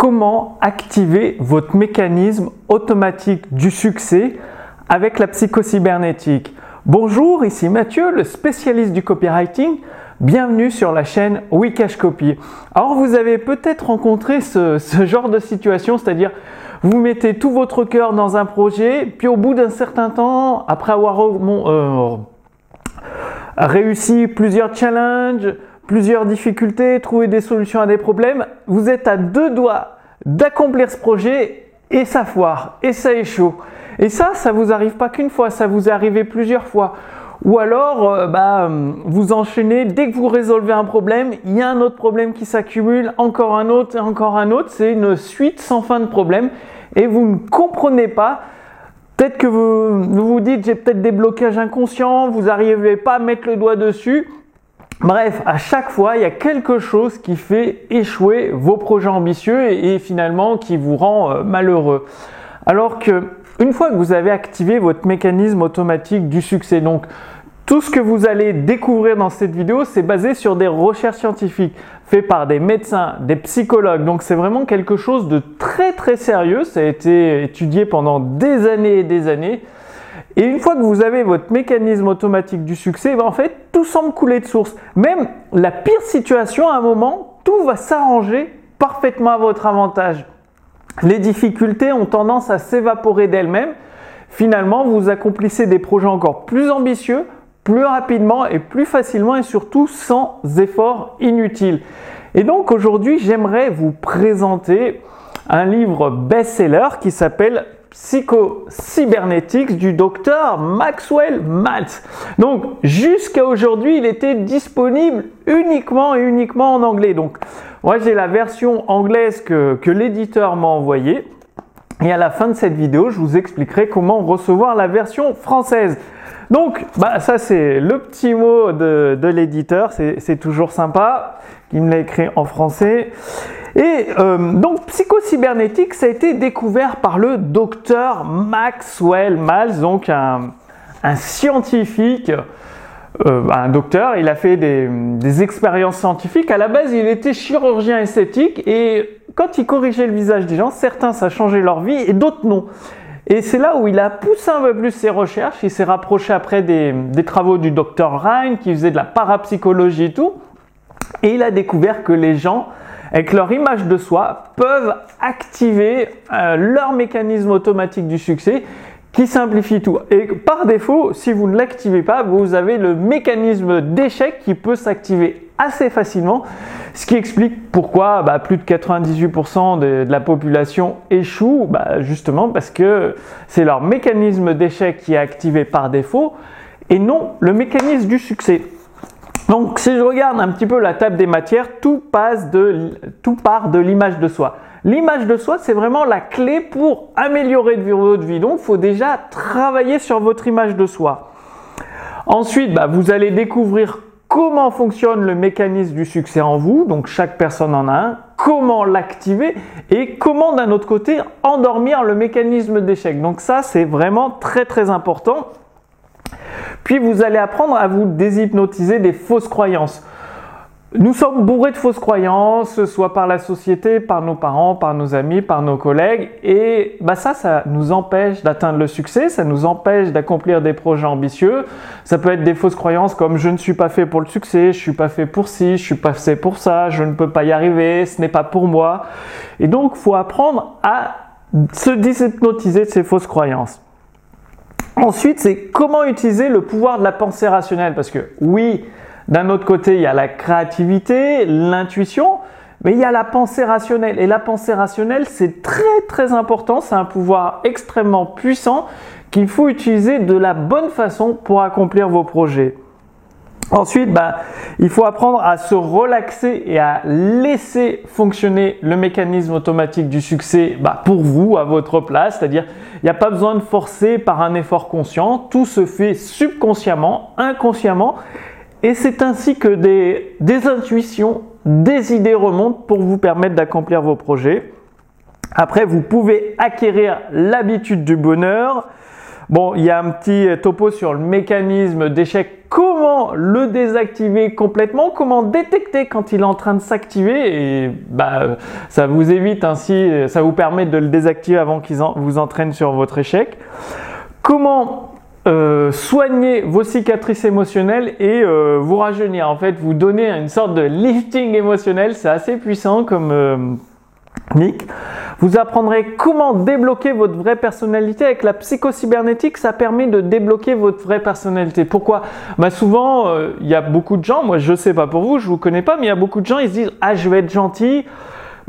comment activer votre mécanisme automatique du succès avec la psychocybernétique? Bonjour, ici Mathieu, le spécialiste du copywriting. Bienvenue sur la chaîne Wikash Copy. Alors vous avez peut-être rencontré ce, genre de situation, c'est-à-dire vous mettez tout votre cœur dans un projet, puis au bout d'un certain temps, après avoir euh, réussi plusieurs challenges, plusieurs difficultés, trouver des solutions à des problèmes, vous êtes à deux doigts d'accomplir ce projet et ça foire, et ça échoue. Et ça, ça vous arrive pas qu'une fois, ça vous est arrivé plusieurs fois. Ou alors, euh, bah, vous enchaînez, dès que vous résolvez un problème, il y a un autre problème qui s'accumule, encore un autre, et encore un autre. C'est une suite sans fin de problèmes et vous ne comprenez pas. Peut-être que vous vous, dites, j'ai peut-être des blocages inconscients, vous n'arrivez pas à mettre le doigt dessus. Bref, à chaque fois, il y a quelque chose qui fait échouer vos projets ambitieux et, finalement qui vous rend euh, malheureux. Alors que une fois que vous avez activé votre mécanisme automatique du succès, donc tout ce que vous allez découvrir dans cette vidéo, c'est basé sur des recherches scientifiques faites par des médecins, des psychologues. Donc c'est vraiment quelque chose de très très sérieux. Ça a été étudié pendant des années et des années. Et une fois que vous avez votre mécanisme automatique du succès, ben, en fait, tout semble couler de source. Même la pire situation, à un moment, tout va s'arranger parfaitement à votre avantage. Les difficultés ont tendance à s'évaporer d'elles-mêmes. Finalement, vous accomplissez des projets encore plus ambitieux, plus rapidement et plus facilement et surtout sans effort inutile. Et donc aujourd'hui, j'aimerais vous présenter un livre best-seller qui s'appelle psycho-cybernetics du docteur Maxwell Maltz. Donc jusqu'à aujourd'hui, il était disponible uniquement et uniquement en anglais. Donc moi j'ai la version anglaise que, l'éditeur m'a envoyée. Et à la fin de cette vidéo, je vous expliquerai comment recevoir la version française. Donc, bah, ça c'est le petit mot de, de l'éditeur, c'est toujours sympa. Il me l'a écrit en français. Et euh, donc, psychocybernétique, ça a été découvert par le docteur Maxwell Maltz, donc un, scientifique, euh, un docteur. Il a fait des, des, expériences scientifiques. À la base, il était chirurgien esthétique et quand il corrigeait le visage des gens, certains ça changeait leur vie et d'autres non. Et c'est là où il a poussé un peu plus ses recherches. Il s'est rapproché après des, des travaux du docteur Ryan qui faisait de la parapsychologie et tout. Et il a découvert que les gens avec leur image de soi, peuvent activer euh, leur mécanisme automatique du succès qui simplifie tout. Et par défaut, si vous ne l'activez pas, vous avez le mécanisme d'échec qui peut s'activer assez facilement, ce qui explique pourquoi bah, plus de 98% de, la population échoue, bah, justement parce que c'est leur mécanisme d'échec qui est activé par défaut et non le mécanisme du succès. Donc si je regarde un petit peu la table des matières, tout, passe de, tout part de l'image de soi. L'image de soi, c'est vraiment la clé pour améliorer votre vie. Donc il faut déjà travailler sur votre image de soi. Ensuite, bah, vous allez découvrir comment fonctionne le mécanisme du succès en vous, donc chaque personne en a un, comment l'activer et comment d'un autre côté endormir le mécanisme d'échec. Donc ça, c'est vraiment très très important. Puis vous allez apprendre à vous déshypnotiser des fausses croyances. Nous sommes bourrés de fausses croyances, soit par la société, par nos parents, par nos amis, par nos collègues, et bah ça, ça nous empêche d'atteindre le succès, ça nous empêche d'accomplir des projets ambitieux. Ça peut être des fausses croyances comme je ne suis pas fait pour le succès, je suis pas fait pour ci, je suis pas fait pour ça, je ne peux pas y arriver, ce n'est pas pour moi. Et donc, faut apprendre à se déshypnotiser de ces fausses croyances. Ensuite, c'est comment utiliser le pouvoir de la pensée rationnelle. Parce que oui, d'un autre côté, il y a la créativité, l'intuition, mais il y a la pensée rationnelle. Et la pensée rationnelle, c'est très très important. C'est un pouvoir extrêmement puissant qu'il faut utiliser de la bonne façon pour accomplir vos projets. Ensuite, bah, il faut apprendre à se relaxer et à laisser fonctionner le mécanisme automatique du succès bah, pour vous, à votre place. C'est-à-dire, il n'y a pas besoin de forcer par un effort conscient. Tout se fait subconsciemment, inconsciemment. Et c'est ainsi que des, des intuitions, des idées remontent pour vous permettre d'accomplir vos projets. Après, vous pouvez acquérir l'habitude du bonheur, Bon, il y a un petit topo sur le mécanisme d'échec, comment le désactiver complètement, comment détecter quand il est en train de s'activer et bah, ça vous évite ainsi, ça vous permet de le désactiver avant qu'il vous entraîne sur votre échec. Comment euh, soigner vos cicatrices émotionnelles et euh, vous rajeunir. En fait, vous donner une sorte de lifting émotionnel. C'est assez puissant comme euh, Nick. Vous apprendrez comment débloquer votre vraie personnalité avec la psychocybernétique. Ça permet de débloquer votre vraie personnalité. Pourquoi? Bah Souvent, il y a beaucoup de gens, moi je sais pas pour vous, je vous connais pas, mais il y a beaucoup de gens, ils se disent Ah, je vais être gentil.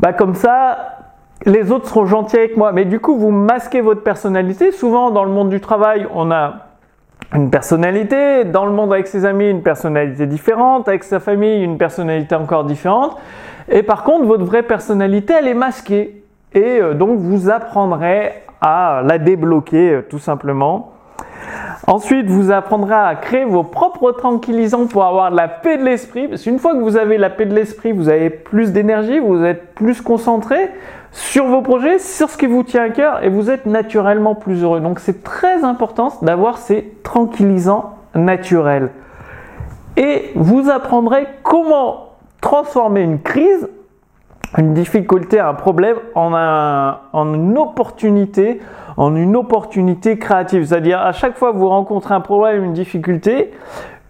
Bah, comme ça, les autres seront gentils avec moi. Mais du coup, vous masquez votre personnalité. Souvent, dans le monde du travail, on a une personnalité. Dans le monde avec ses amis, une personnalité différente. Avec sa famille, une personnalité encore différente. Et par contre, votre vraie personnalité, elle est masquée. Et euh, donc, vous apprendrez à la débloquer euh, tout simplement. Ensuite, vous apprendrez à créer vos propres tranquillisants pour avoir de la paix de l'esprit. Parce qu'une fois que vous avez la paix de l'esprit, vous avez plus d'énergie, vous êtes plus concentré sur vos projets, sur ce qui vous tient à cœur et vous êtes naturellement plus heureux. Donc c'est très important d'avoir ces tranquillisants naturels. Et vous apprendrez comment transformer une crise, une difficulté, un problème en, une opportunité en une opportunité créative. C'est-à-dire à chaque fois que vous rencontrez un problème, une difficulté,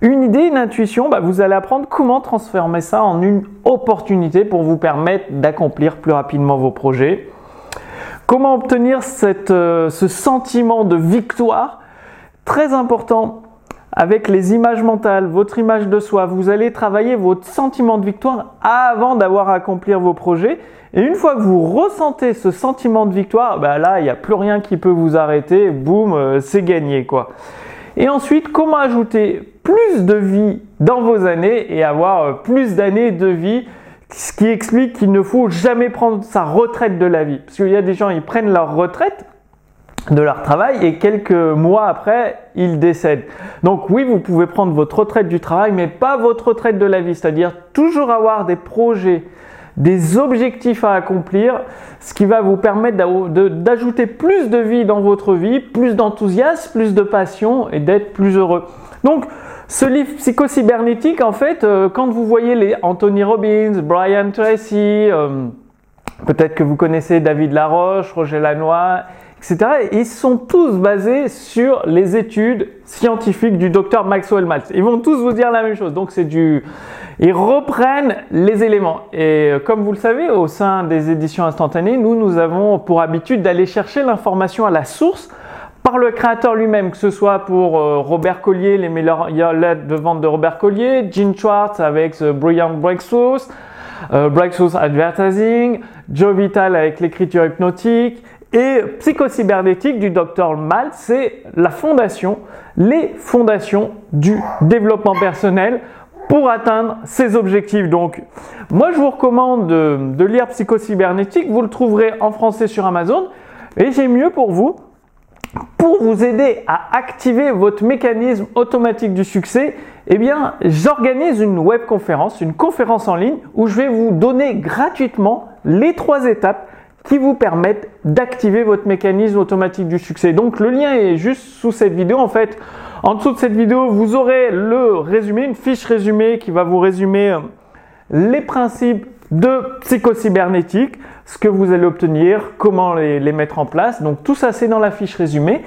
une idée, une intuition, bah, vous allez apprendre comment transformer ça en une opportunité pour vous permettre d'accomplir plus rapidement vos projets. Comment obtenir euh, ce sentiment de victoire? Très important avec les images mentales, votre image de soi. Vous allez travailler votre sentiment de victoire avant d'avoir à accomplir vos projets. Et une fois que vous ressentez ce sentiment de victoire, bah là, il n'y a plus rien qui peut vous arrêter. Boum, euh, c'est gagné, quoi. Et ensuite, comment ajouter plus de vie dans vos années et avoir euh, plus d'années de vie? Ce qui explique qu'il ne faut jamais prendre sa retraite de la vie. Parce qu'il y a des gens, ils prennent leur retraite, de leur travail et quelques mois après, ils décèdent. Donc oui, vous pouvez prendre votre retraite du travail, mais pas votre retraite de la vie, c'est-à-dire toujours avoir des projets, des objectifs à accomplir, ce qui va vous permettre d'ajouter plus de vie dans votre vie, plus d'enthousiasme, plus de passion et d'être plus heureux. Donc, ce livre psychocybernétique, en fait, euh, quand vous voyez les Anthony Robbins, Brian Tracy, euh, peut-être que vous connaissez David Laroche, Roger Lanois, etc. Ils sont tous basés sur les études scientifiques du docteur Maxwell Maltz. Ils vont tous vous dire la même chose. Donc c'est du, ils reprennent les éléments. Et euh, comme vous le savez, au sein des éditions instantanées, nous, nous avons pour habitude d'aller chercher l'information à la source par le créateur lui-même, que ce soit pour euh, Robert Collier, les meilleures lettres de vente de Robert Collier, Gene Schwartz avec The Brilliant Breakthroughs, euh, Breakthroughs Advertising, Joe Vital avec l'écriture hypnotique, et psychocybernétique du docteur Mal, c'est la fondation, les fondations du développement personnel pour atteindre ses objectifs. Donc, moi, je vous recommande de, de lire Psychocybernétique. Vous le trouverez en français sur Amazon. Et j'ai mieux pour vous. Pour vous aider à activer votre mécanisme automatique du succès, eh bien, j'organise une web conférence, une conférence en ligne où je vais vous donner gratuitement les trois étapes qui vous permettent d'activer votre mécanisme automatique du succès. Donc le lien est juste sous cette vidéo. En fait, en dessous de cette vidéo, vous aurez le résumé, une fiche résumée qui va vous résumer euh, les principes de psychocybernétique, ce que vous allez obtenir, comment les, mettre en place. Donc tout ça, c'est dans la fiche résumée.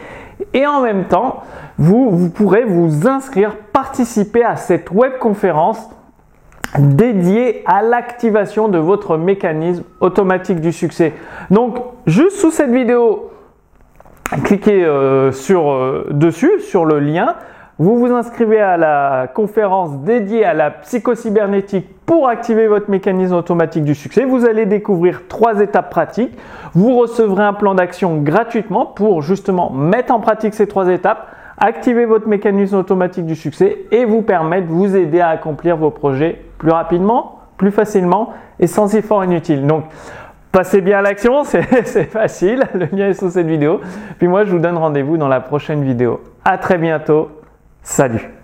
Et en même temps, vous, vous pourrez vous inscrire, participer à cette web conférence dédié à l'activation de votre mécanisme automatique du succès. Donc, juste sous cette vidéo, cliquez euh, sur, euh, dessus, sur le lien. Vous vous inscrivez à la conférence dédiée à la psychocybernétique pour activer votre mécanisme automatique du succès. Vous allez découvrir trois étapes pratiques. Vous recevrez un plan d'action gratuitement pour justement mettre en pratique ces trois étapes activer votre mécanisme automatique du succès et vous permettre, vous aider à accomplir vos projets plus rapidement, plus facilement et sans effort inutile. Donc, passez bien à l'action, c'est facile. Le lien est sous cette vidéo. Puis moi, je vous donne rendez-vous dans la prochaine vidéo. À très bientôt. Salut